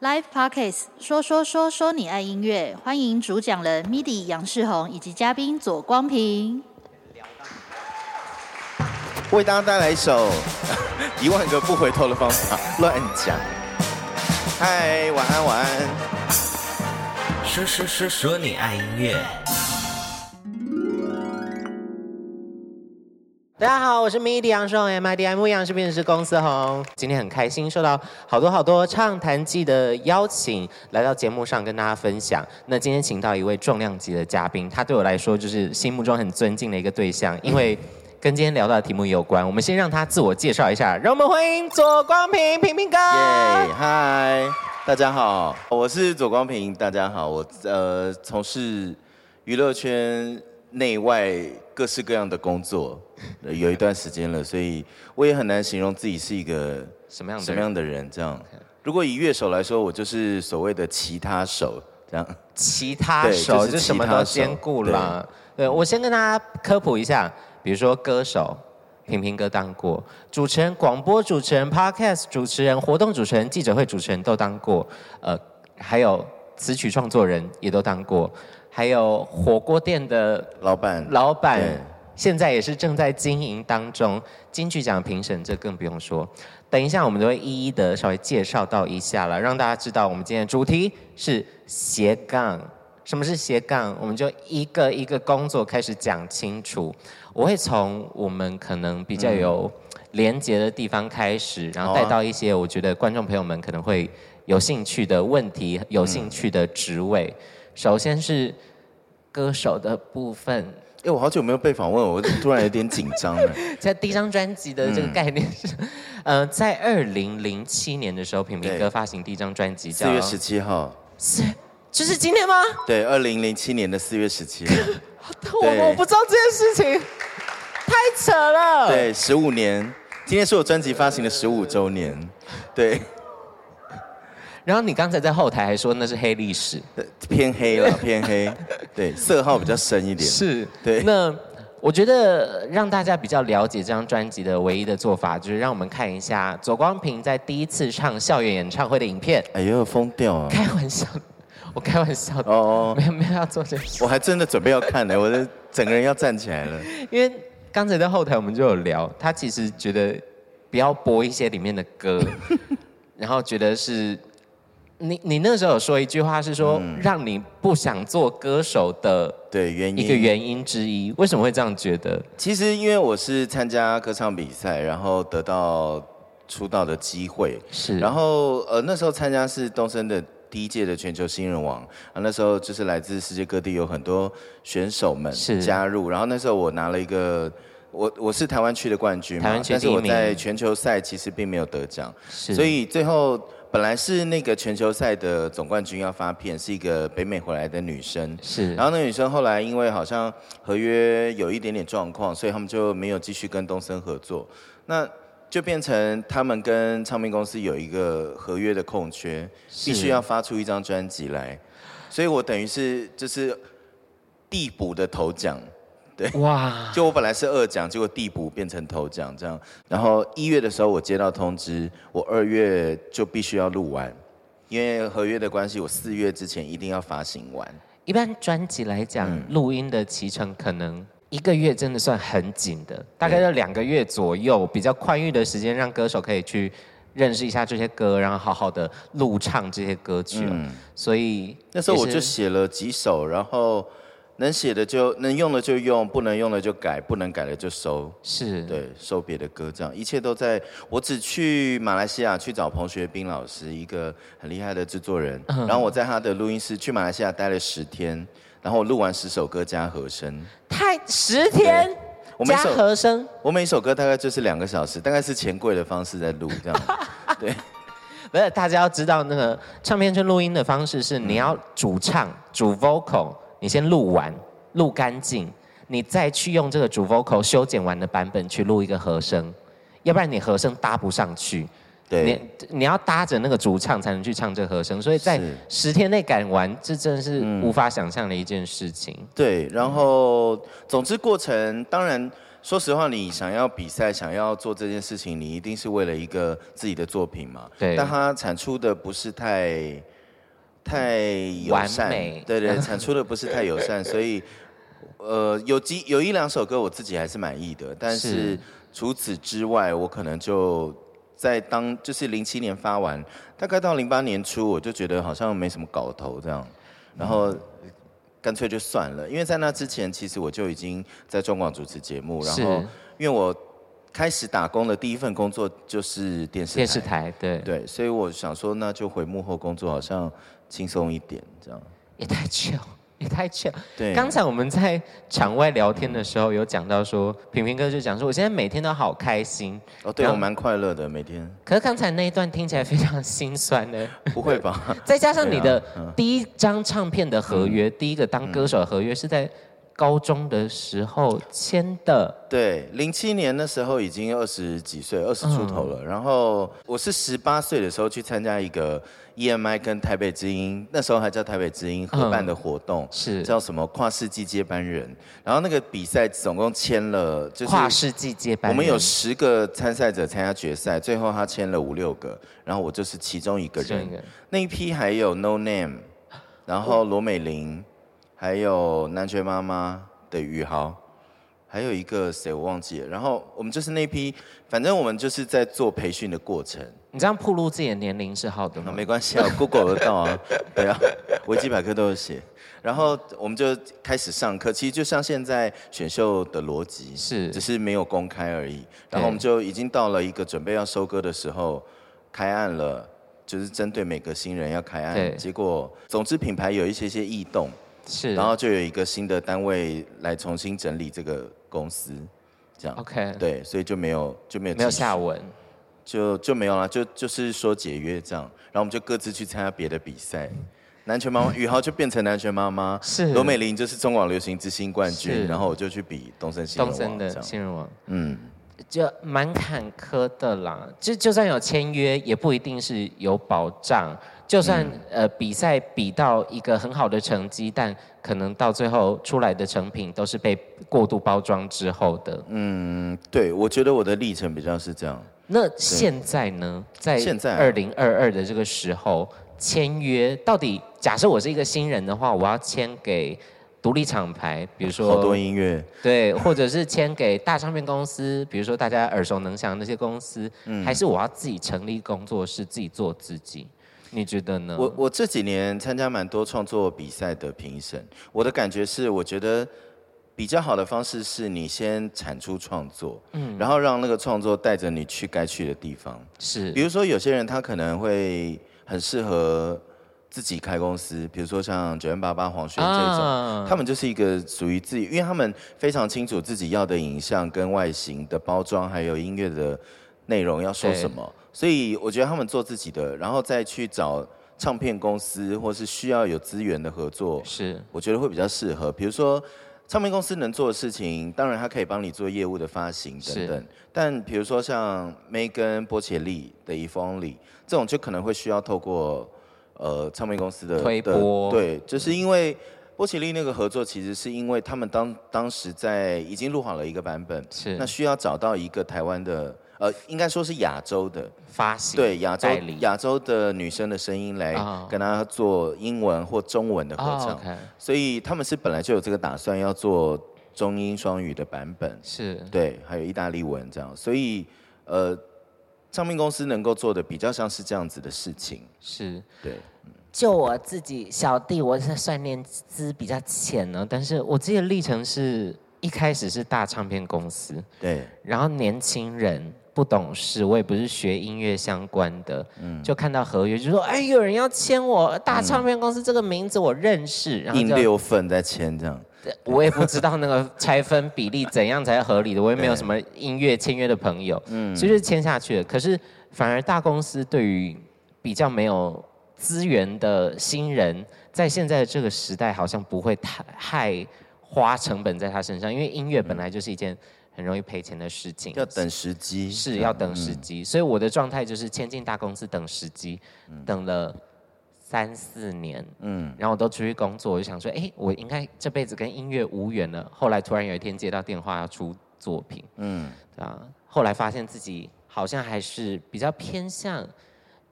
Live Podcast 说说说说你爱音乐，欢迎主讲人 MIDI 杨世宏以及嘉宾左光平。为大家带来一首 一万个不回头的方法，乱讲。嗨，晚安，晚安。说说说说你爱音乐。大家好，我是 MIDI 杨世宏，MIDI 牧羊是编辑公司红。今天很开心，受到好多好多畅谈季的邀请，来到节目上跟大家分享。那今天请到一位重量级的嘉宾，他对我来说就是心目中很尊敬的一个对象，因为。跟今天聊到的题目有关，我们先让他自我介绍一下，让我们欢迎左光平平平哥。耶，嗨，大家好，我是左光平，大家好，我呃从事娱乐圈内外各式各样的工作，有一段时间了，所以我也很难形容自己是一个什么样什么样的人。这样，如果以乐手来说，我就是所谓的其他手，这样。其他手就什么都兼顾了。对，我先跟大家科普一下。比如说歌手，平平哥当过；主持人、广播主持人、Podcast 主持人、活动主持人、记者会主持人都当过。呃，还有词曲创作人也都当过，还有火锅店的老板，老板现在也是正在经营当中。金曲奖评审这更不用说。等一下我们都会一一的稍微介绍到一下了，让大家知道我们今天的主题是斜杠。什么是斜杠？我们就一个一个工作开始讲清楚。我会从我们可能比较有连结的地方开始，然后带到一些我觉得观众朋友们可能会有兴趣的问题、有兴趣的职位。首先是歌手的部分。哎，我好久没有被访问，我突然有点紧张了。在第一张专辑的这个概念是，呃，在二零零七年的时候，平平哥发行第一张专辑，叫四月十七号。是。就是今天吗？对，二零零七年的四月十七号。我我不知道这件事情，太扯了。对，十五年，今天是我专辑发行的十五周年。对。然后你刚才在后台还说那是黑历史，偏黑了，偏黑。对，色号比较深一点。是。对。那我觉得让大家比较了解这张专辑的唯一的做法，就是让我们看一下左光平在第一次唱校园演唱会的影片。哎呦，疯掉啊！开玩笑。我开玩笑的哦，没有没有要做这事。我还真的准备要看呢，我的整个人要站起来了。因为刚才在后台我们就有聊，他其实觉得不要播一些里面的歌，然后觉得是你你那时候有说一句话是说，让你不想做歌手的对原因。一个原因之一，为什么会这样觉得？其实因为我是参加歌唱比赛，然后得到出道的机会，是，然后呃那时候参加是东森的。第一届的全球新人王啊，那时候就是来自世界各地有很多选手们加入，然后那时候我拿了一个，我我是台湾区的冠军嘛，但是我在全球赛其实并没有得奖，所以最后本来是那个全球赛的总冠军要发片，是一个北美回来的女生，是，然后那个女生后来因为好像合约有一点点状况，所以他们就没有继续跟东森合作，那。就变成他们跟唱片公司有一个合约的空缺，必须要发出一张专辑来，所以我等于是就是递补的头奖，对，哇，就我本来是二奖，结果递补变成头奖这样，然后一月的时候我接到通知，我二月就必须要录完，因为合约的关系，我四月之前一定要发行完。一般专辑来讲，录音的期程可能。一个月真的算很紧的，大概要两个月左右，比较宽裕的时间，让歌手可以去认识一下这些歌，然后好好的录唱这些歌曲。嗯，所以那时候我就写了几首，然后能写的就能用的就用，不能用的就改，不能改的就收。是，对，收别的歌，这样一切都在。我只去马来西亚去找彭学斌老师，一个很厉害的制作人，嗯，然后我在他的录音室去马来西亚待了十天。然后我录完十首歌加和声，太十天我加和声，我每首歌大概就是两个小时，大概是钱柜的方式在录这样。对，不是大家要知道那个唱片圈录音的方式是，你要主唱主 vocal，你先录完录干净，你再去用这个主 vocal 修剪完的版本去录一个和声，要不然你和声搭不上去。对，你你要搭着那个主唱才能去唱这和声，所以在十天内赶完，这真的是无法想象的一件事情。对，然后总之过程当然说实话，你想要比赛，想要做这件事情，你一定是为了一个自己的作品嘛。对。但它产出的不是太太友善，对对，产出的不是太友善，所以呃，有几有一两首歌我自己还是满意的，但是除此之外，我可能就在当就是零七年发完，大概到零八年初，我就觉得好像没什么搞头这样，然后。干脆就算了，因为在那之前，其实我就已经在中广主持节目，然后因为我开始打工的第一份工作就是电视台，电视台，对。对，所以我想说，那就回幕后工作，好像轻松一点，这样也太久。也太巧。对，刚才我们在场外聊天的时候有讲到说，平平哥就讲说，我现在每天都好开心。哦，对，我蛮快乐的每天。可是刚才那一段听起来非常心酸呢。不会吧？再加上你的第一张唱片的合约，第一个当歌手的合约是在高中的时候签的。对，零七年那时候已经二十几岁，二十出头了。然后我是十八岁的时候去参加一个。EMI 跟台北之音那时候还叫台北之音合办的活动，嗯、是叫什么跨世纪接班人。然后那个比赛总共签了，就是跨世纪接班人。我们有十个参赛者参加决赛，最后他签了五六个，然后我就是其中一个人。个那一批还有 No Name，然后罗美玲，还有南拳妈妈的宇豪。还有一个谁我忘记了，然后我们就是那批，反正我们就是在做培训的过程。你这样暴露自己的年龄是好的吗？没关系啊，Google 得到啊，对啊，维基百科都有写。然后我们就开始上课，其实就像现在选秀的逻辑，是，只是没有公开而已。然后我们就已经到了一个准备要收割的时候，开案了，就是针对每个新人要开案。对，结果总之品牌有一些些异动，是，然后就有一个新的单位来重新整理这个。公司这样，OK，对，所以就没有就没有没有下文，就就没有了，就就是说解约这样，然后我们就各自去参加别的比赛。南拳妈妈宇豪就变成南拳妈妈，是。罗美玲就是中广流行之星冠军，然后我就去比东森新人王，东森的新人王，嗯，就蛮坎坷的啦。就就算有签约，也不一定是有保障。就算呃比赛比到一个很好的成绩，但可能到最后出来的成品都是被过度包装之后的。嗯，对，我觉得我的历程比较是这样。那现在呢？在现在二零二二的这个时候签约，到底假设我是一个新人的话，我要签给独立厂牌，比如说好多音乐，对，或者是签给大唱片公司，比如说大家耳熟能详的那些公司，嗯，还是我要自己成立工作室，自己做自己？你觉得呢？我我这几年参加蛮多创作比赛的评审，我的感觉是，我觉得比较好的方式是你先产出创作，嗯，然后让那个创作带着你去该去的地方。是，比如说有些人他可能会很适合自己开公司，比如说像九零八八黄轩这种，啊、他们就是一个属于自己，因为他们非常清楚自己要的影像跟外形的包装，还有音乐的内容要说什么。所以我觉得他们做自己的，然后再去找唱片公司或是需要有资源的合作，是我觉得会比较适合。比如说唱片公司能做的事情，当然他可以帮你做业务的发行等等。但比如说像 Megan 波切利的 If Only 这种，就可能会需要透过呃唱片公司的推波。对，就是因为波切利那个合作，其实是因为他们当当时在已经录好了一个版本，是那需要找到一个台湾的。呃，应该说是亚洲的发行，对亚洲亚洲的女生的声音来跟她做英文或中文的合唱，oh, okay. 所以他们是本来就有这个打算要做中英双语的版本，是。对，还有意大利文这样，所以呃，唱片公司能够做的比较像是这样子的事情，是。对。就我自己小弟，我是算年资比较浅呢，但是我自己的历程是一开始是大唱片公司，对，然后年轻人。不懂事，我也不是学音乐相关的，嗯，就看到合约就说，哎，有人要签我大唱片公司这个名字我认识，然后印六份在签这样，我也不知道那个拆分比例怎样才合理的，我也没有什么音乐签约的朋友，嗯，所以就签下去了。可是反而大公司对于比较没有资源的新人，在现在的这个时代，好像不会太太花成本在他身上，因为音乐本来就是一件。很容易赔钱的事情，要等时机，是要等时机。嗯、所以我的状态就是签进大公司等时机，嗯、等了三四年，嗯，然后我都出去工作，我就想说，哎，我应该这辈子跟音乐无缘了。后来突然有一天接到电话要出作品，嗯，对啊。后来发现自己好像还是比较偏向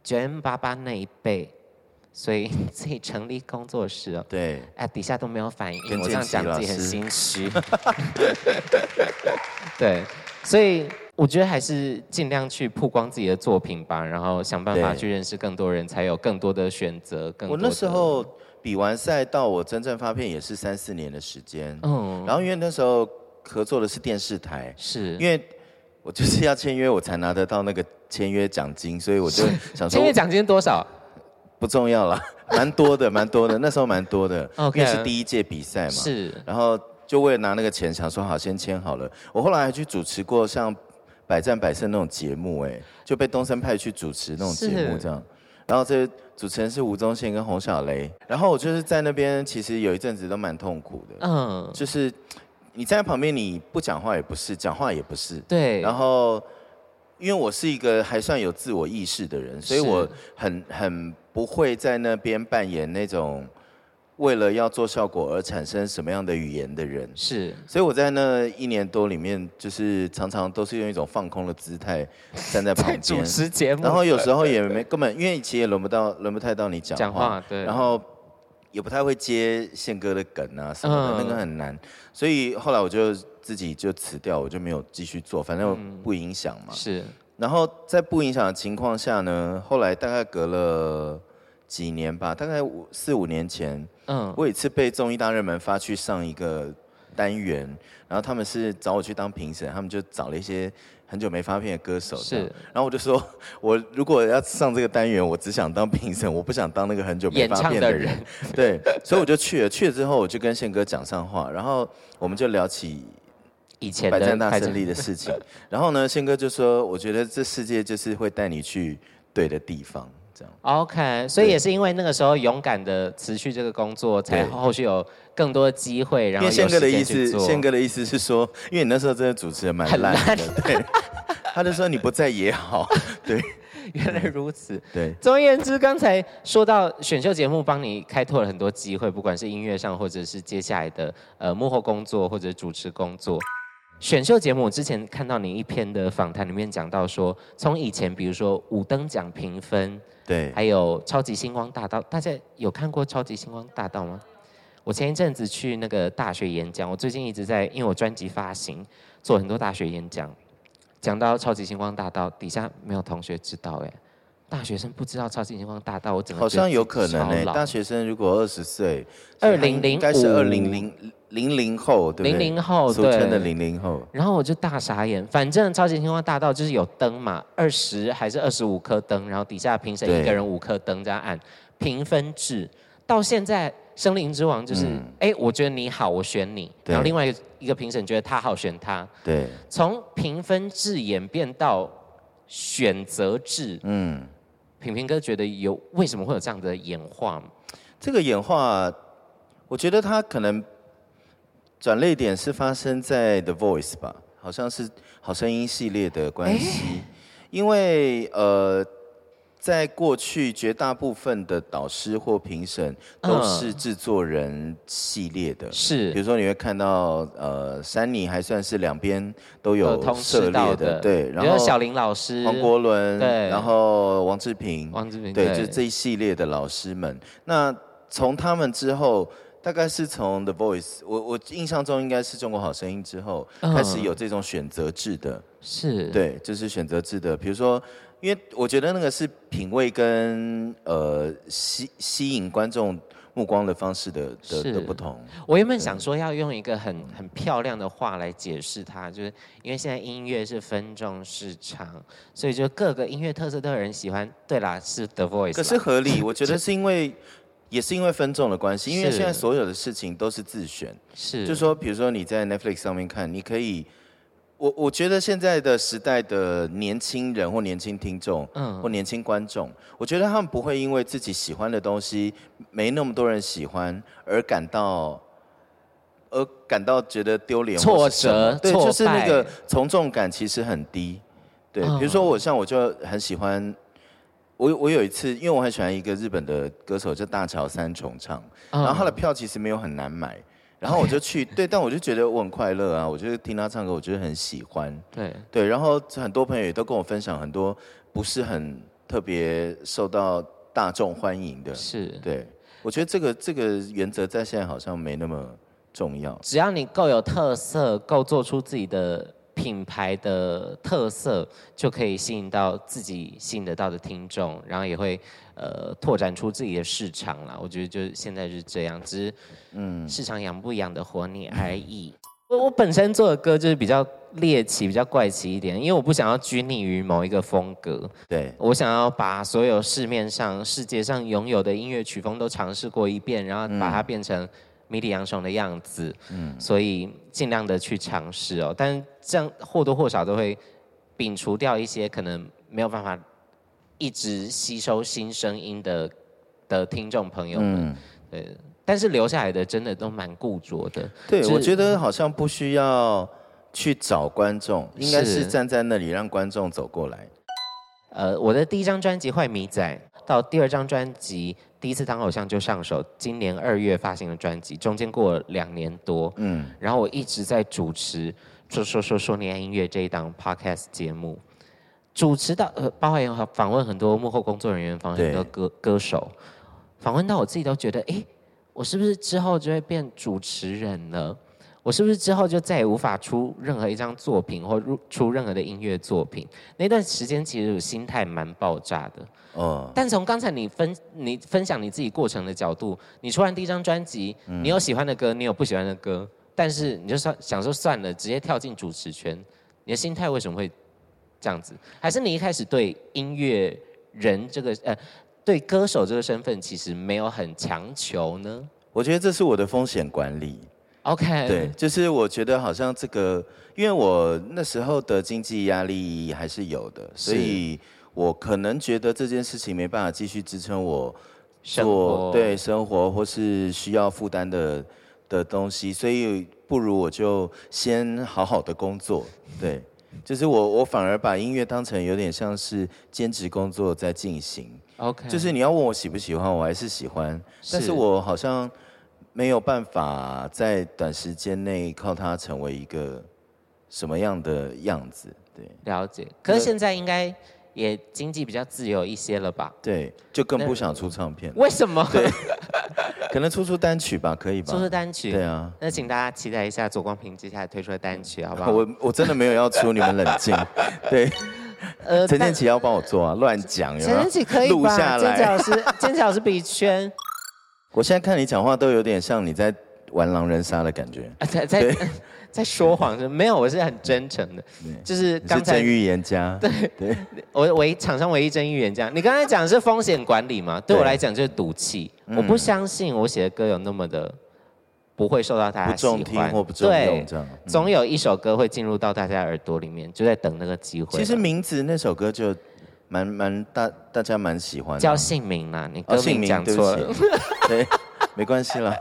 九 m 八八那一辈，所以自己成立工作室哦。对，哎，底下都没有反应，我这样讲自己很心虚。对，所以我觉得还是尽量去曝光自己的作品吧，然后想办法去认识更多人，才有更多的选择。更多我那时候比完赛到我真正发片也是三四年的时间。嗯，然后因为那时候合作的是电视台，是因为。我就是要签约，我才拿得到那个签约奖金，所以我就想说，签约奖金多少？不重要了，蛮多的，蛮多的，那时候蛮多的，Okay. 因为是第一届比赛嘛。是。然后就为了拿那个钱，想说好先签好了。我后来还去主持过像《百战百胜》那种节目，哎，就被东森派去主持那种节目这样。然后这主持人是吴宗宪跟洪小雷，然后我就是在那边，其实有一阵子都蛮痛苦的，嗯，就是。你站在旁边，你不讲话也不是，讲话也不是。对。然后，因为我是一个还算有自我意识的人，所以我很很不会在那边扮演那种为了要做效果而产生什么样的语言的人。是。所以我在那一年多里面，就是常常都是用一种放空的姿态站在旁边主持节目。然后有时候也没根本，因为其实也轮不到，轮不太到你讲话。讲话对。然后。也不太会接宪哥的梗啊什么的，那个很难，所以后来我就自己就辞掉，我就没有继续做，反正不影响嘛。是。然后在不影响的情况下呢，后来大概隔了几年吧，大概五四五年前，嗯，我有一次被综艺大热门发去上一个单元，然后他们是找我去当评审，他们就找了一些。很久没发片的歌手，是，然后我就说，我如果要上这个单元，我只想当评审，我不想当那个很久没发片的人。对，所以我就去了。去了之后，我就跟宪哥讲上话，然后我们就聊起以前百战大胜利的事情。然后呢，宪哥就说，我觉得这世界就是会带你去对的地方。这样 OK，所以也是因为那个时候勇敢的辞去这个工作，才后续有更多的机会。然后宪哥的意思，宪哥的意思是说，因为你那时候真的主持人蛮烂的，对。他就说你不在也好，对。原来如此，对。总而言之，刚才说到选秀节目帮你开拓了很多机会，不管是音乐上，或者是接下来的呃幕后工作或者主持工作。选秀节目，我之前看到你一篇的访谈里面讲到说，从以前比如说五等奖评分，对，还有超级星光大道，大家有看过超级星光大道吗？我前一阵子去那个大学演讲，我最近一直在，因为我专辑发行，做很多大学演讲，讲到超级星光大道，底下没有同学知道哎。大学生不知道超级星光大道，我怎么好像有可能呢？大学生如果二十岁，二零零五，应该是二零零零零后，对不对？零零后，俗称的零零后。然后我就大傻眼，反正超级星光大道就是有灯嘛，二十还是二十五颗灯，然后底下评审一个人五颗灯这样按评分制。到现在森林之王就是，哎、嗯，我觉得你好，我选你。然后另外一个一个评审觉得他好，选他。对。从评分制演变到选择制，嗯。平平哥觉得有为什么会有这样的演化？这个演化，我觉得它可能转泪点是发生在 The Voice 吧，好像是好声音系列的关系，欸、因为呃。在过去，绝大部分的导师或评审都是制作人系列的，是。比如说，你会看到，呃，珊妮还算是两边都有涉猎的，对。然后小林老师、黄国伦，对。然后王志平，王志平，对，就这一系列的老师们。那从他们之后，大概是从 The Voice，我我印象中应该是中国好声音之后开始有这种选择制的，是对，就是选择制的，比如说。因为我觉得那个是品味跟呃吸吸引观众目光的方式的的的不同。我原本想说要用一个很很漂亮的话来解释它，就是因为现在音乐是分众市场，所以就各个音乐特色都有人喜欢。对啦，是 The Voice。可是合理，我觉得是因为也是因为分众的关系，因为现在所有的事情都是自选。是，就说比如说你在 Netflix 上面看，你可以。我我觉得现在的时代的年轻人或年轻听众，嗯，或年轻观众，我觉得他们不会因为自己喜欢的东西没那么多人喜欢而感到，而感到觉得丢脸、挫折，对，就是那个从众感其实很低。对，比如说我像我就很喜欢，我我有一次，因为我很喜欢一个日本的歌手叫大桥三重唱，然后他的票其实没有很难买。然后我就 去，对，但我就觉得我很快乐啊，我就听他唱歌，我觉得很喜欢，对。对，然后很多朋友也都跟我分享很多不是很特别受到大众欢迎的，是。对，我觉得这个这个原则在现在好像没那么重要，只要你够有特色，够做出自己的。品牌的特色就可以吸引到自己吸引得到的听众，然后也会呃拓展出自己的市场啦。我觉得就现在是这样，只是嗯市场养不养得活你而已。我我本身做的歌就是比较猎奇、比较怪奇一点，因为我不想要拘泥于某一个风格，对，我想要把所有市面上、世界上拥有的音乐曲风都尝试过一遍，然后把它变成。迷弟杨雄的样子，嗯，所以尽量的去尝试哦，但这样或多或少都会摒除掉一些可能没有办法一直吸收新声音的的听众朋友们，嗯，对，但是留下来的真的都蛮固着的。对，我觉得好像不需要去找观众，应该是站在那里让观众走过来。呃，我的第一张专辑《坏米仔》到第二张专辑。第一次当偶像就上手，今年二月发行的专辑，中间过了两年多，嗯，然后我一直在主持说说说说你爱音乐这一档 podcast 节目，主持到呃，包括访问很多幕后工作人员，访问很多歌歌手，访问到我自己都觉得，哎，我是不是之后就会变主持人了？我是不是之后就再也无法出任何一张作品或出任何的音乐作品？那段时间其实我心态蛮爆炸的。哦。但从刚才你分你分享你自己过程的角度，你出完第一张专辑，你有喜欢的歌，你有不喜欢的歌，但是你就算想说算了，直接跳进主持圈，你的心态为什么会这样子？还是你一开始对音乐人这个呃对歌手这个身份其实没有很强求呢？我觉得这是我的风险管理。OK，对，就是我觉得好像这个，因为我那时候的经济压力还是有的，所以我可能觉得这件事情没办法继续支撑我做对生活或是需要负担的的东西，所以不如我就先好好的工作。对，就是我我反而把音乐当成有点像是兼职工作在进行。OK，就是你要问我喜不喜欢，我还是喜欢，但是我好像。没有办法在短时间内靠它成为一个什么样的样子，对，了解。可是现在应该也经济比较自由一些了吧？对，就更不想出唱片。为什么？对，可能出出单曲吧，可以吧？出出单曲，对啊。那请大家期待一下左光平接下来推出的单曲，好不好？我我真的没有要出，你们冷静。对，呃，陈建奇要帮我做啊，乱讲。陈建奇可以吧？录下来。老师，建骐老师笔圈。我现在看你讲话都有点像你在玩狼人杀的感觉，啊、在在 在说谎是没有，我是很真诚的，就是刚才真预言家，对。对，我唯场上唯一真预言家。你刚才讲的是风险管理嘛？对。我来讲就是赌气，我不相信我写的歌有那么的不会受到大家喜欢，不中听或不中用这样，总有一首歌会进入到大家耳朵里面，就在等那个机会。其实名字那首歌就。蛮蛮大，大家蛮喜欢的。叫姓名啦，你歌名讲错了。对，没关系啦，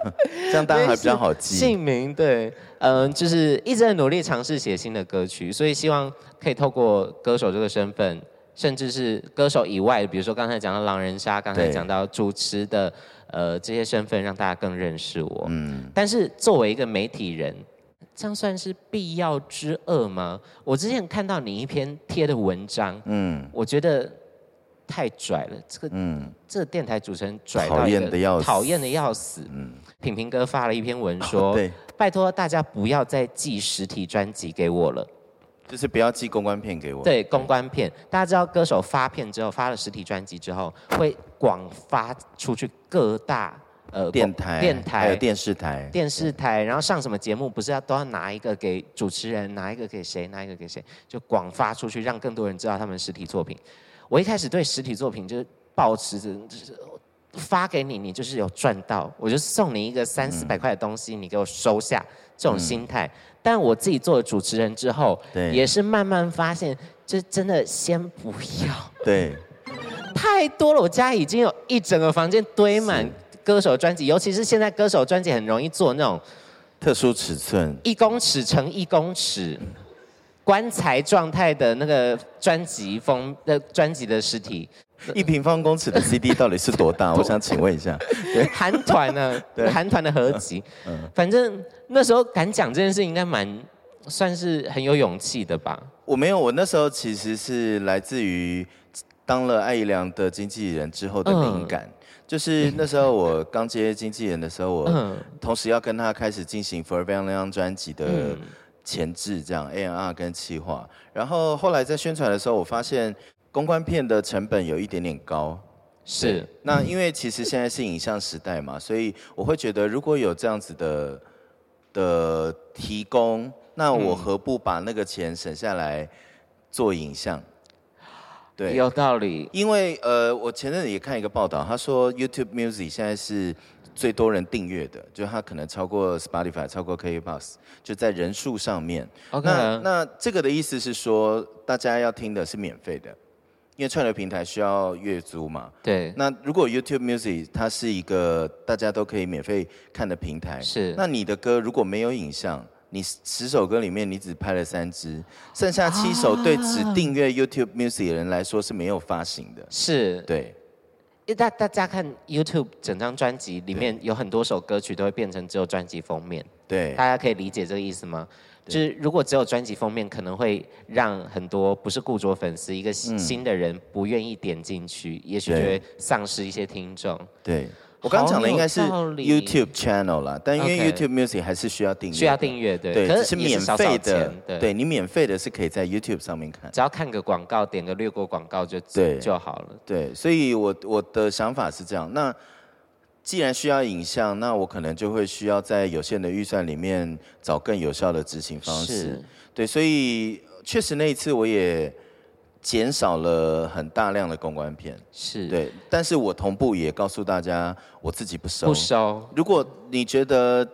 这样大家还比较好记。姓名对，嗯，就是一直在努力尝试写新的歌曲，所以希望可以透过歌手这个身份，甚至是歌手以外，比如说刚才讲到狼人杀，刚才讲到主持的，呃，这些身份让大家更认识我。嗯。但是作为一个媒体人。这样算是必要之恶吗？我之前看到你一篇贴的文章，嗯，我觉得太拽了。这个，嗯，这个电台主持人拽到讨厌的要死，讨厌的要死。嗯，品评哥发了一篇文说，对，拜托大家不要再寄实体专辑给我了，就是不要寄公关片给我。对，公关片，大家知道歌手发片之后，发了实体专辑之后，会广发出去各大。呃，电台、电台还有电视台、电视台，然后上什么节目，不是要都要拿一个给主持人，拿一个给谁，拿一个给谁，就广发出去，让更多人知道他们实体作品。我一开始对实体作品就是抱持着，就是发给你，你就是有赚到，我就送你一个三四百块的东西，嗯、你给我收下这种心态。嗯、但我自己做了主持人之后，对，也是慢慢发现，就真的先不要，对，太多了，我家已经有一整个房间堆满。歌手专辑，尤其是现在歌手专辑很容易做那种特殊尺寸，一公尺乘一公尺，棺材状态的那个专辑封的专辑的实体。一平方公尺的 CD 到底是多大？我想请问一下。韩团呢？对，韩团的合集。嗯，反正那时候敢讲这件事，应该蛮算是很有勇气的吧？我没有，我那时候其实是来自于当了艾怡良的经纪人之后的灵感。嗯、就是那时候我刚接经纪人的时候，我同时要跟他开始进行 Forever Young 那张专辑的前置，这样 A&R 跟企划。然后后来在宣传的时候，我发现。公关片的成本有一点点高，是。那因为其实现在是影像时代嘛，所以我会觉得如果有这样子的的提供，那我何不把那个钱省下来做影像？对，有道理。因为呃，我前阵子也看一个报道，他说 YouTube Music 现在是最多人订阅的，就它可能超过 Spotify，超过 KKBOX，就在人数上面。OK，那那这个的意思是说，大家要听的是免费的。因为串流平台需要月租嘛，对。那如果 YouTube Music 它是一个大家都可以免费看的平台，是。那你的歌如果没有影像，你十首歌里面你只拍了三支，剩下七首对只订阅 YouTube Music 的人来说是没有发行的。是。对。大大家看 YouTube 整张专辑里面有很多首歌曲都会变成只有专辑封面。对。大家可以理解这个意思吗？就是如果只有专辑封面，可能会让很多不是固着粉丝、一个新的人不愿意点进去，嗯、也许就会丧失一些听众。对，我刚讲的应该是 YouTube channel 啦，但因为 YouTube Music 还是需要订阅，需要订阅，对，对，可是，是免费的，对，对你免费的是可以在 YouTube 上面看，只要看个广告，点个略过广告就对。就好了。对，所以我我的想法是这样，那。既然需要影像，那我可能就会需要在有限的预算里面找更有效的执行方式。是。对，所以确实那一次我也减少了很大量的公关片。是对，但是我同步也告诉大家，我自己不收。不收。如果你觉得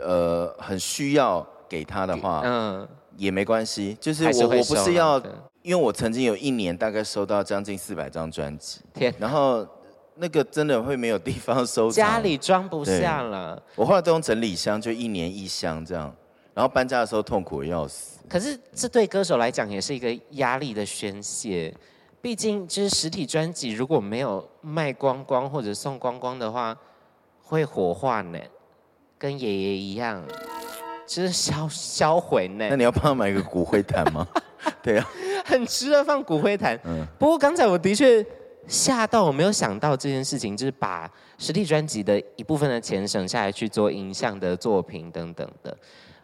呃很需要给他的话，嗯，也没关系。就是我我不是要，因为我曾经有一年大概收到将近四百张专辑。天，然后。那个真的会没有地方收，家里装不下了。我后来都用整理箱，就一年一箱这样。然后搬家的时候痛苦的要死。可是这对歌手来讲也是一个压力的宣泄，毕竟就是实体专辑如果没有卖光光或者送光光的话，会火化呢，跟爷爷一样，就是销销毁呢。那你要帮他买个骨灰坛吗？对啊，很值得放骨灰坛。嗯，不过刚才我的确。吓到我没有想到这件事情，就是把实体专辑的一部分的钱省下来去做影像的作品等等的。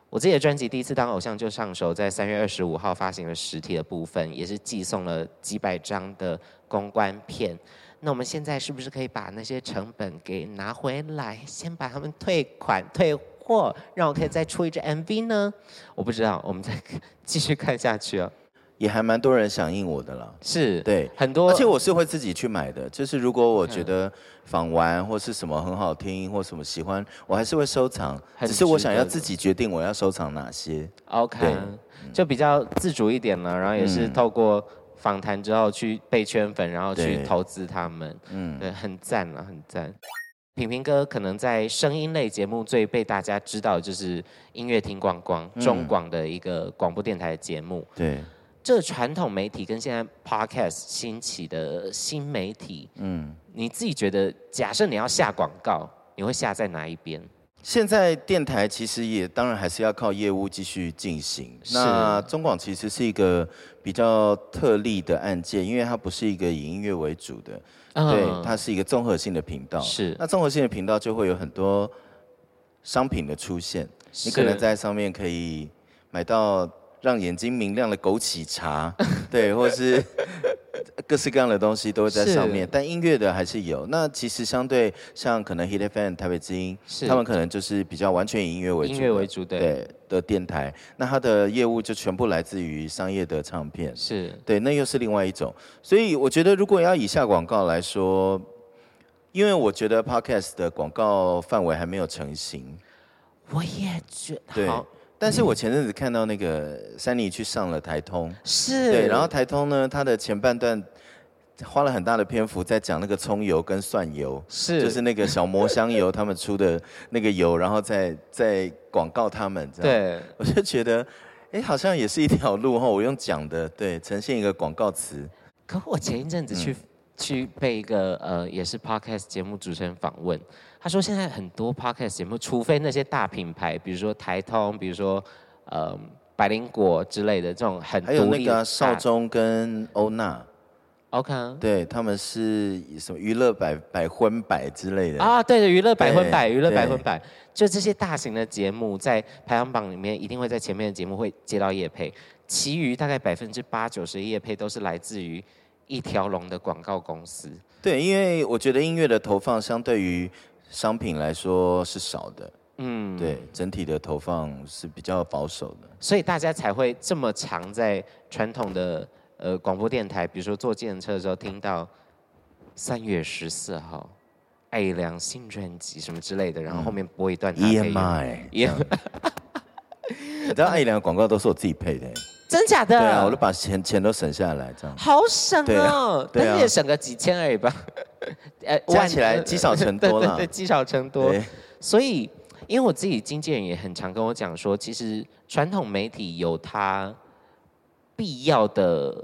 我自己的专辑第一次当偶像就上手，在三月二十五号发行了实体的部分，也是寄送了几百张的公关片。那我们现在是不是可以把那些成本给拿回来，先把他们退款退货，让我可以再出一支 MV 呢？我不知道，我们再 继续看下去啊。也还蛮多人响应我的了，是对很多，而且我是会自己去买的。就是如果我觉得访完或是什么很好听或什么喜欢，我还是会收藏。只是我想要自己决定我要收藏哪些。OK，就比较自主一点了。然后也是透过访谈之后去被圈粉，然后去投资他们。嗯，对，很赞啊，很赞。平平哥可能在声音类节目最被大家知道就是音乐听光光中广的一个广播电台的节目。对。这传统媒体跟现在 Podcast 兴起的新媒体，嗯，你自己觉得，假设你要下广告，你会下在哪一边？现在电台其实也当然还是要靠业务继续进行。是那中广其实是一个比较特例的案件，因为它不是一个以音乐为主的，嗯、对，它是一个综合性的频道。是，那综合性的频道就会有很多商品的出现，你可能在上面可以买到。让眼睛明亮的枸杞茶，对，或是各式各样的东西都会在上面，但音乐的还是有。那其实相对像可能 Hit FM 台北之音，是。他们可能就是比较完全以音乐为主，音乐为主对，对的电台，那它的业务就全部来自于商业的唱片，是。对，那又是另外一种。所以我觉得，如果要以下广告来说，因为我觉得 Podcast 的广告范围还没有成型，我也觉得对。但是我前阵子看到那个珊妮去上了台通，是。对，然后台通呢，它的前半段花了很大的篇幅在讲那个葱油跟蒜油，是。就是那个小磨香油他们出的那个油，然后再 再广告他们，这样，对，我就觉得，哎，好像也是一条路哈。我用讲的，对，呈现一个广告词。可我前一阵子去、嗯、去被一个呃，也是 podcast 节目主持人访问，他说现在很多 podcast 节目，除非那些大品牌，比如说台通，比如说呃百灵果之类的这种很还有那个少中跟欧娜。OK，对，他们是什么娱乐百百分百之类的。啊？对的，娱乐百分百，娱乐百分百，就这些大型的节目在排行榜里面一定会在前面的节目会接到叶配，其余大概百分之八九十的业配都是来自于一条龙的广告公司。对，因为我觉得音乐的投放相对于商品来说是少的，嗯，对，整体的投放是比较保守的，所以大家才会这么常在传统的。呃，广播电台，比如说坐计程车的时候，听到三月十四号艾怡良新专辑什么之类的，然后后面播一段 EMI，你知道艾怡良的广告都是我自己配的，真假的？对啊，我都把钱钱都省下来，这样好省哦，但是也省个几千而已吧，呃，加起来积少成多了，对，积少成多。所以，因为我自己经纪人也很常跟我讲说，其实传统媒体有它。必要的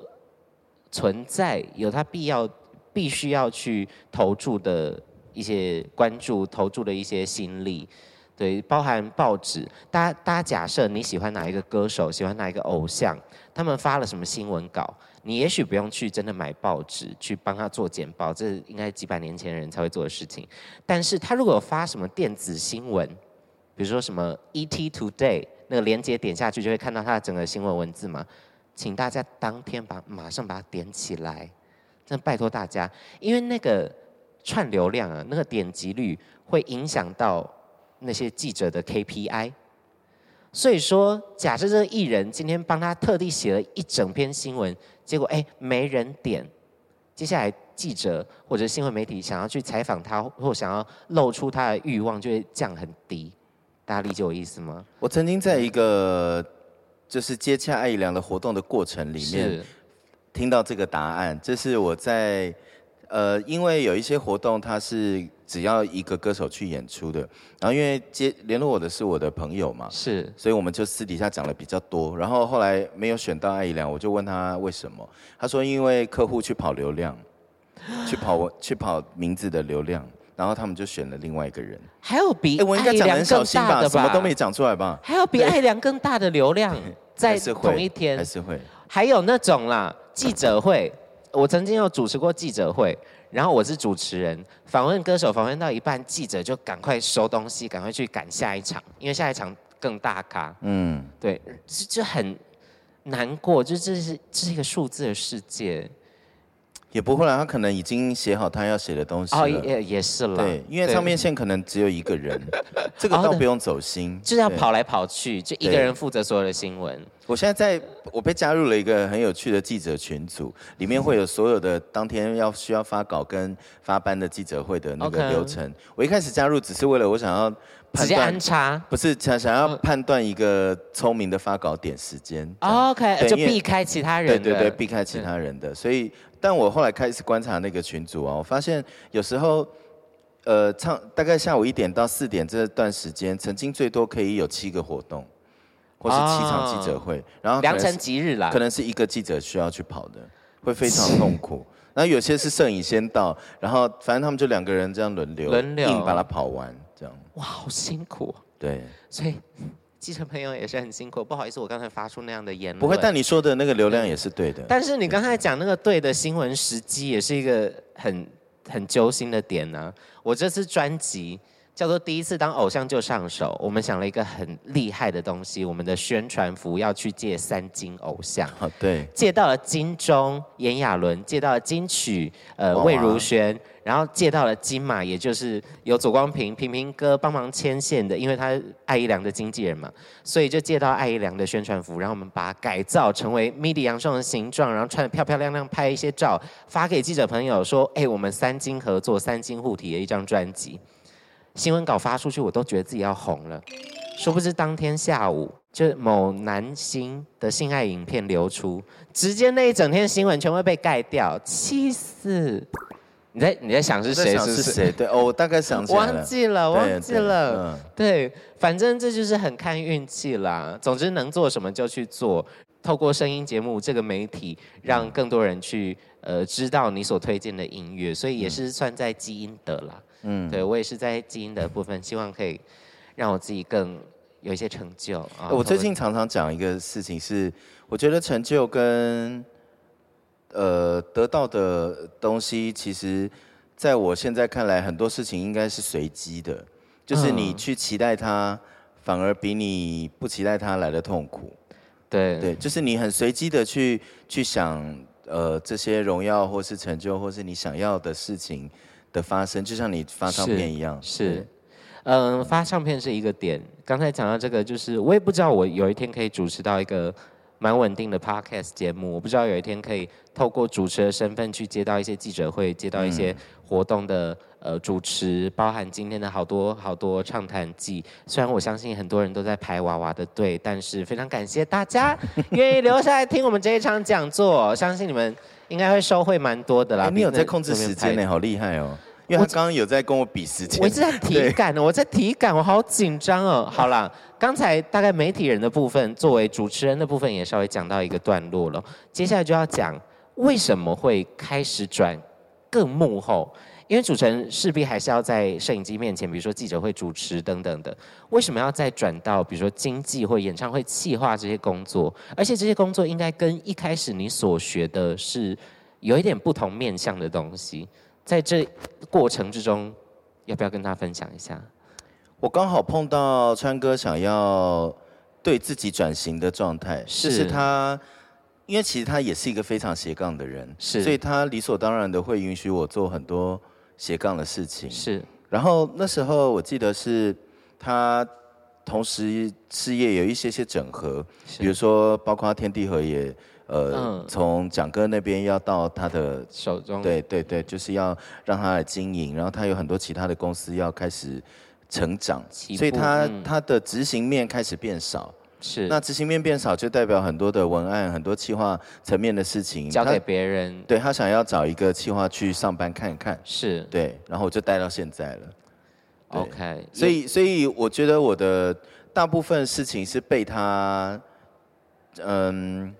存在，有它必要、必须要去投注的一些关注、投注的一些心力，对，包含报纸。大家，大家假设你喜欢哪一个歌手，喜欢哪一个偶像，他们发了什么新闻稿，你也许不用去真的买报纸去帮他做简报，这应该几百年前的人才会做的事情。但是他如果有发什么电子新闻，比如说什么 ET Today，那个连接点下去就会看到他的整个新闻文字嘛。请大家当天把马上把它点起来，真的拜托大家，因为那个串流量啊，那个点击率会影响到那些记者的 KPI。所以说，假设这个艺人今天帮他特地写了一整篇新闻，结果哎没人点，接下来记者或者新闻媒体想要去采访他，或想要露出他的欲望就会降很低。大家理解我意思吗？我曾经在一个。就是接洽艾怡良的活动的过程里面，听到这个答案，这是我在呃，因为有一些活动它是只要一个歌手去演出的，然后因为接联络我的是我的朋友嘛，是，所以我们就私底下讲的比较多，然后后来没有选到艾怡良，我就问他为什么，他说因为客户去跑流量，去跑去跑名字的流量。然后他们就选了另外一个人，还有比艾怡良更大的吧？什么都没讲出来吧？还有比艾怡良更大的流量，在同一天。还是会，还有那种啦，记者会，我曾经有主持过记者会，然后我是主持人，访问歌手，访问到一半，记者就赶快收东西，赶快去赶下一场，因为下一场更大咖。嗯，对，就就很难过，就这是这是一个数字的世界。也不会啦，他可能已经写好他要写的东西也也是了。对，因为唱片线可能只有一个人，这个倒不用走心。就是要跑来跑去，就一个人负责所有的新闻。我现在在，我被加入了一个很有趣的记者群组，里面会有所有的当天要需要发稿跟发班的记者会的那个流程。我一开始加入只是为了我想要判断安插，不是想想要判断一个聪明的发稿点时间。OK，就避开其他人。对对对，避开其他人的，所以。但我后来开始观察那个群组啊，我发现有时候，呃，唱大概下午一点到四点这段时间，曾经最多可以有七个活动，或是七场记者会，然后良辰吉日啦，可能是一个记者需要去跑的，会非常痛苦。然后有些是摄影先到，然后反正他们就两个人这样轮流，轮流硬把它跑完。哇，好辛苦。对，所以。记者朋友也是很辛苦，不好意思，我刚才发出那样的言论。不会，但你说的那个流量也是对的。但是你刚才讲那个对的新闻时机，也是一个很很揪心的点呢、啊。我这次专辑。叫做第一次当偶像就上手，我们想了一个很厉害的东西，我们的宣传服要去借三金偶像，对，借到了金钟炎亚纶，借到了金曲呃魏如萱，然后借到了金马，也就是有左光平平平哥帮忙牵线的，因为他艾怡良的经纪人嘛，所以就借到艾怡良的宣传服，然后我们把改造成为 MIDI 杨胜的形状，然后穿得漂漂亮亮，拍一些照发给记者朋友说，哎，我们三金合作，三金护体的一张专辑。新闻稿发出去，我都觉得自己要红了。殊不知当天下午，就某男星的性爱影片流出，直接那一整天新闻全部被盖掉，气死！你在你在想是谁？是谁？对哦，我大概想起来了。忘记了，忘记了。对，反正这就是很看运气啦。总之能做什么就去做。透过声音节目这个媒体，让更多人去呃知道你所推荐的音乐，所以也是算在基因的啦。嗯，对我也是在基因的部分，希望可以让我自己更有一些成就啊。我最近常常讲一个事情是，我觉得成就跟。呃，得到的东西，其实在我现在看来，很多事情应该是随机的，就是你去期待它，反而比你不期待它来的痛苦。对对，就是你很随机的去去想，呃，这些荣耀或是成就，或是你想要的事情的发生，就像你发唱片一样。是，嗯、呃，发唱片是一个点。刚才讲到这个，就是我也不知道我有一天可以主持到一个。蛮稳定的 podcast 节目，我不知道有一天可以透过主持的身份去接到一些记者会，接到一些活动的呃主持，包含今天的好多好多畅谈季。虽然我相信很多人都在排娃娃的队，但是非常感谢大家 愿意留下来听我们这一场讲座，相信你们应该会收获蛮多的啦。你有在控制时间呢，好厉害哦。因为他刚刚有在跟我比时间，我一直在 体感呢，我在体感，我好紧张哦。好啦，刚才大概媒体人的部分，作为主持人的部分也稍微讲到一个段落了。接下来就要讲为什么会开始转更幕后，因为主持人势必还是要在摄影机面前，比如说记者会主持等等的。为什么要再转到比如说经济或演唱会企划这些工作？而且这些工作应该跟一开始你所学的是有一点不同面向的东西。在这过程之中，要不要跟他分享一下？我刚好碰到川哥想要对自己转型的状态，是，就是他，因为其实他也是一个非常斜杠的人，是，所以他理所当然的会允许我做很多斜杠的事情，是。然后那时候我记得是他同时事业有一些些整合，比如说包括天地合也。呃，从蒋哥那边要到他的手中，对对对，就是要让他来经营，然后他有很多其他的公司要开始成长，所以他他的执行面开始变少。是，那执行面变少，就代表很多的文案、很多企划层面的事情交给别人。对，他想要找一个企划去上班看一看，是对，然后我就待到现在了。OK，所以所以我觉得我的大部分事情是被他，嗯。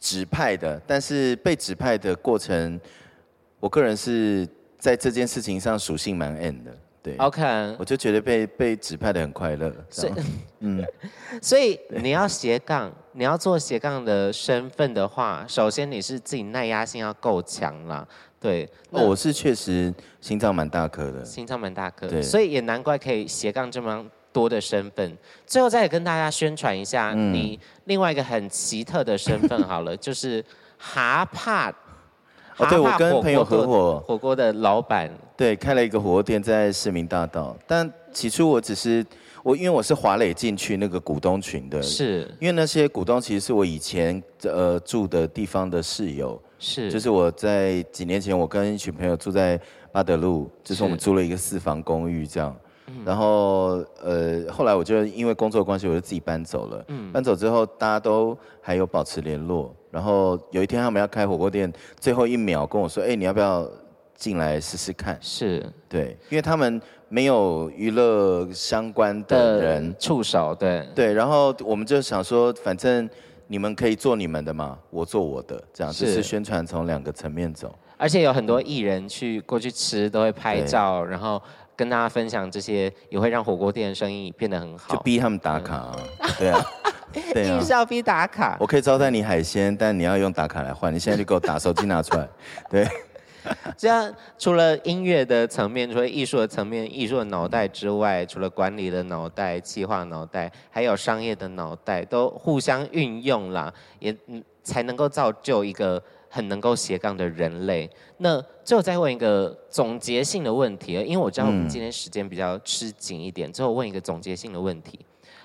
指派的，但是被指派的过程，我个人是在这件事情上属性蛮 N 的，对，OK，我就觉得被被指派的很快乐，所以，嗯，所以 你要斜杠，你要做斜杠的身份的话，首先你是自己耐压性要够强啦，对，哦，我是确实心脏蛮大颗的，心脏蛮大颗，对，所以也难怪可以斜杠这么多的身份，最后再跟大家宣传一下你另外一个很奇特的身份好了，嗯、就是哈帕，哦，对，我跟朋友合伙。火锅的老板，对，开了一个火锅店在市民大道，但起初我只是我因为我是华磊进去那个股东群的，是。因为那些股东其实是我以前呃住的地方的室友，是，就是我在几年前我跟一群朋友住在巴德路，就是我们租了一个四房公寓这样。然后，呃，后来我就因为工作关系，我就自己搬走了。嗯，搬走之后，大家都还有保持联络。然后有一天他们要开火锅店，最后一秒跟我说：“哎，你要不要进来试试看？”是，对，因为他们没有娱乐相关的人触手，对对。然后我们就想说，反正你们可以做你们的嘛，我做我的，这样就是宣传从两个层面走。而且有很多艺人去过去吃，都会拍照，然后。跟大家分享这些，也会让火锅店的生意变得很好。就逼他们打卡啊，对啊，对啊，硬是要逼打卡。我可以招待你海鲜，但你要用打卡来换。你现在就给我打，手机拿出来。对，这样除了音乐的层面，除了艺术的层面，艺术的脑袋之外，除了管理的脑袋、企划脑袋，还有商业的脑袋，都互相运用啦，也嗯才能够造就一个。很能够斜杠的人类，那最后再问一个总结性的问题，因为我知道我们今天时间比较吃紧一点，最后问一个总结性的问题，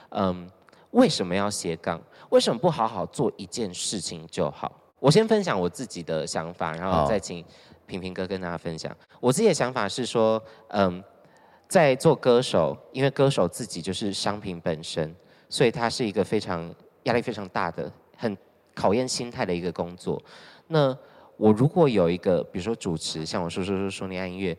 嗯，为什么要斜杠？为什么不好好做一件事情就好？我先分享我自己的想法，然后再请平平哥跟大家分享。我自己的想法是说，嗯，在做歌手，因为歌手自己就是商品本身，所以它是一个非常压力非常大的、很考验心态的一个工作。那我如果有一个，比如说主持，像我说说说说你爱音乐，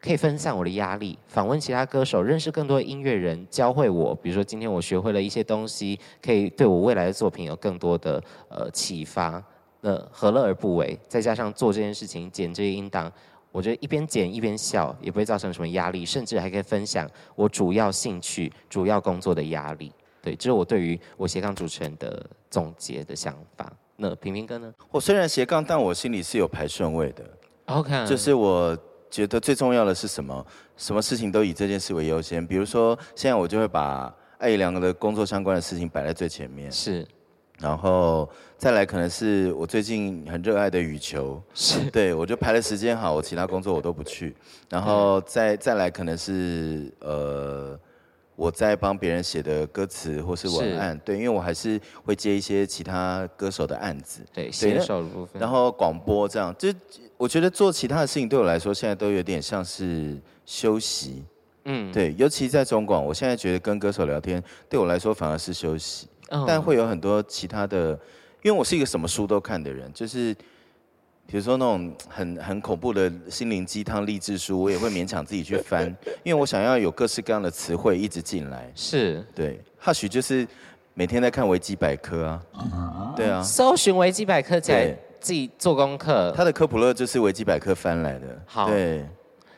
可以分散我的压力，访问其他歌手，认识更多音乐人，教会我，比如说今天我学会了一些东西，可以对我未来的作品有更多的呃启发，那何乐而不为？再加上做这件事情，剪这些音档，我觉得一边剪一边笑，也不会造成什么压力，甚至还可以分享我主要兴趣、主要工作的压力。对，这是我对于我斜杠主持人的总结的想法。那平平哥呢？我虽然斜杠，但我心里是有排顺位的。OK，就是我觉得最重要的是什么？什么事情都以这件事为优先。比如说，现在我就会把艾怡良的工作相关的事情摆在最前面。是，然后再来可能是我最近很热爱的羽球。是，对，我就排了时间好，我其他工作我都不去。然后再再来可能是呃。我在帮别人写的歌词或是文案，对，因为我还是会接一些其他歌手的案子，对，写手的部分，然后广播这样，就我觉得做其他的事情对我来说，现在都有点像是休息，嗯，对，尤其在中广，我现在觉得跟歌手聊天对我来说反而是休息，嗯，但会有很多其他的，因为我是一个什么书都看的人，就是。比如说那种很很恐怖的心灵鸡汤励志书，我也会勉强自己去翻，因为我想要有各式各样的词汇一直进来。是，对，或许就是每天在看维基百科啊，对啊，搜寻维基百科在自己做功课。他的科普勒就是维基百科翻来的。好，对，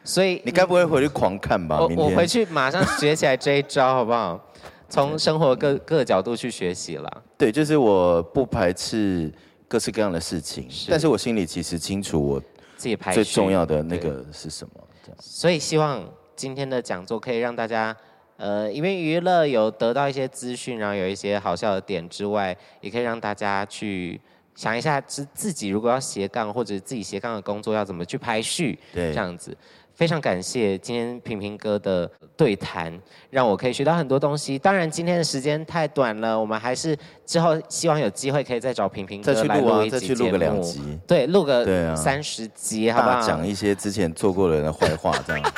所以你该不会回去狂看吧？我我回去马上学起来这一招，好不好？从生活各各个角度去学习了。对，就是我不排斥。各式各样的事情，是，但是我心里其实清楚，我自己排最重要的那个是什么。这样。所以希望今天的讲座可以让大家，呃，因为娱乐有得到一些资讯，然后有一些好笑的点之外，也可以让大家去想一下，自自己如果要斜杠或者自己斜杠的工作要怎么去排序，对，这样子。非常感谢今天平平哥的对谈，让我可以学到很多东西。当然今天的时间太短了，我们还是之后希望有机会可以再找平平哥来录一集节目，再去录个两集，对，录个三十集，啊、好不好？讲一些之前做过的人的坏话，这样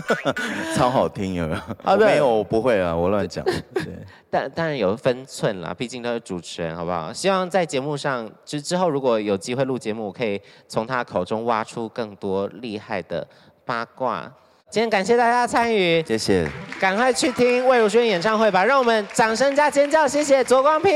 超好听，有没有？啊，没有，我不会啊，我乱讲。对，但当然有分寸啦，毕竟都是主持人，好不好？希望在节目上，之之后如果有机会录节目，我可以从他口中挖出更多厉害的。八卦，今天感谢大家参与，谢谢，赶快去听魏如萱演唱会吧，让我们掌声加尖叫，谢谢左光平。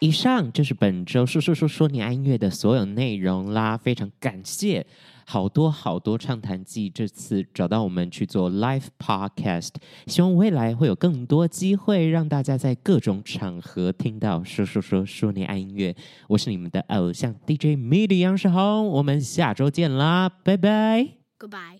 以上就是本周说说说说你爱音乐的所有内容啦，非常感谢。好多好多畅谈季，这次找到我们去做 live podcast，希望未来会有更多机会让大家在各种场合听到说说说说你爱音乐。我是你们的偶像 DJ MIDI 杨世宏，我们下周见啦，拜拜，Goodbye。